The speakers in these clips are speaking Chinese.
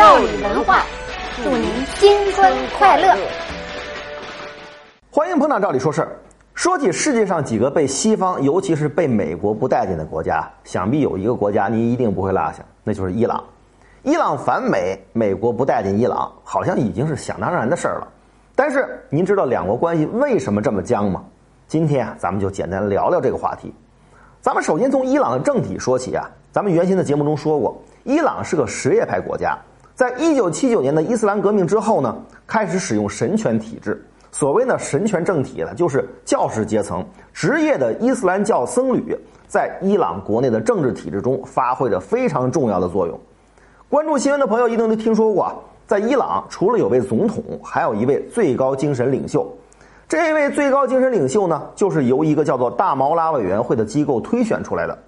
赵宇文化，祝您新春快乐！欢迎捧场，赵理说事儿。说起世界上几个被西方，尤其是被美国不待见的国家，想必有一个国家您一定不会落下，那就是伊朗。伊朗反美，美国不待见伊朗，好像已经是想当然的事儿了。但是您知道两国关系为什么这么僵吗？今天啊，咱们就简单聊聊这个话题。咱们首先从伊朗的政体说起啊。咱们原先的节目中说过，伊朗是个什叶派国家，在一九七九年的伊斯兰革命之后呢，开始使用神权体制。所谓的神权政体呢，就是教士阶层、职业的伊斯兰教僧侣在伊朗国内的政治体制中发挥着非常重要的作用。关注新闻的朋友一定都听说过，在伊朗除了有位总统，还有一位最高精神领袖。这位最高精神领袖呢，就是由一个叫做大毛拉委员会的机构推选出来的。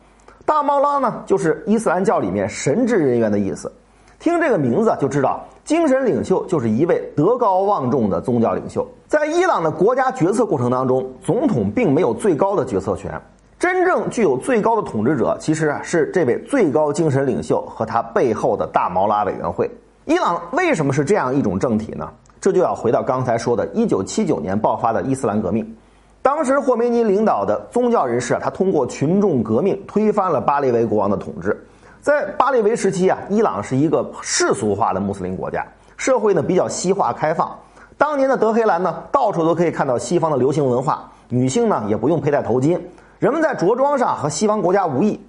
大毛拉呢，就是伊斯兰教里面神职人员的意思。听这个名字就知道，精神领袖就是一位德高望重的宗教领袖。在伊朗的国家决策过程当中，总统并没有最高的决策权，真正具有最高的统治者其实是这位最高精神领袖和他背后的大毛拉委员会。伊朗为什么是这样一种政体呢？这就要回到刚才说的1979年爆发的伊斯兰革命。当时霍梅尼领导的宗教人士啊，他通过群众革命推翻了巴列维国王的统治。在巴列维时期啊，伊朗是一个世俗化的穆斯林国家，社会呢比较西化开放。当年的德黑兰呢，到处都可以看到西方的流行文化，女性呢也不用佩戴头巾，人们在着装上和西方国家无异。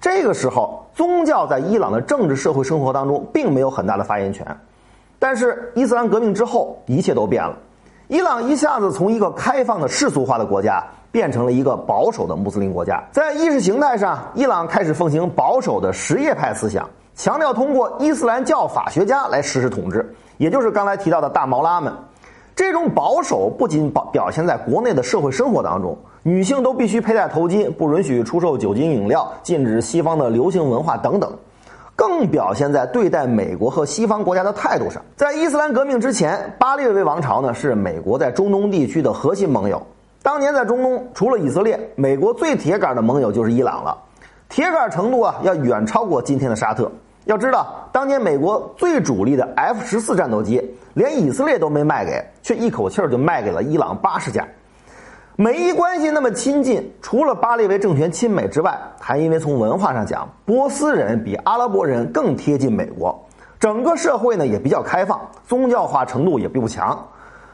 这个时候，宗教在伊朗的政治社会生活当中并没有很大的发言权。但是伊斯兰革命之后，一切都变了，伊朗一下子从一个开放的世俗化的国家。变成了一个保守的穆斯林国家，在意识形态上，伊朗开始奉行保守的什叶派思想，强调通过伊斯兰教法学家来实施统治，也就是刚才提到的大毛拉们。这种保守不仅表表现在国内的社会生活当中，女性都必须佩戴头巾，不允许出售酒精饮料，禁止西方的流行文化等等，更表现在对待美国和西方国家的态度上。在伊斯兰革命之前，巴列维王朝呢是美国在中东地区的核心盟友。当年在中东，除了以色列，美国最铁杆的盟友就是伊朗了，铁杆程度啊要远超过今天的沙特。要知道，当年美国最主力的 F 十四战斗机，连以色列都没卖给，却一口气儿就卖给了伊朗八十架。美伊关系那么亲近，除了巴列维政权亲美之外，还因为从文化上讲，波斯人比阿拉伯人更贴近美国，整个社会呢也比较开放，宗教化程度也并不强。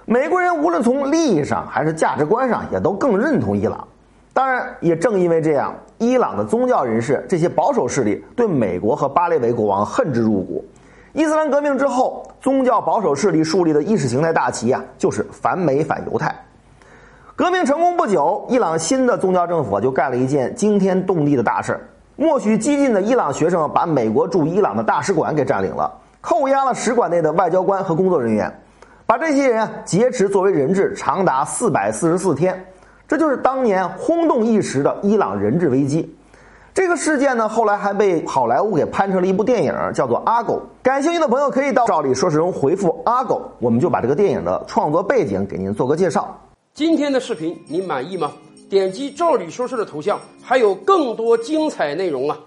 美国人无论从利益上还是价值观上，也都更认同伊朗。当然，也正因为这样，伊朗的宗教人士这些保守势力对美国和巴列维国王恨之入骨。伊斯兰革命之后，宗教保守势力树立的意识形态大旗啊，就是反美反犹太。革命成功不久，伊朗新的宗教政府就干了一件惊天动地的大事儿：默许激进的伊朗学生把美国驻伊朗的大使馆给占领了，扣押了使馆内的外交官和工作人员。把这些人劫持作为人质，长达四百四十四天，这就是当年轰动一时的伊朗人质危机。这个事件呢，后来还被好莱坞给拍成了一部电影，叫做《阿狗》。感兴趣的朋友可以到照理说事中回复“阿狗”，我们就把这个电影的创作背景给您做个介绍。今天的视频你满意吗？点击赵理说事的头像，还有更多精彩内容啊！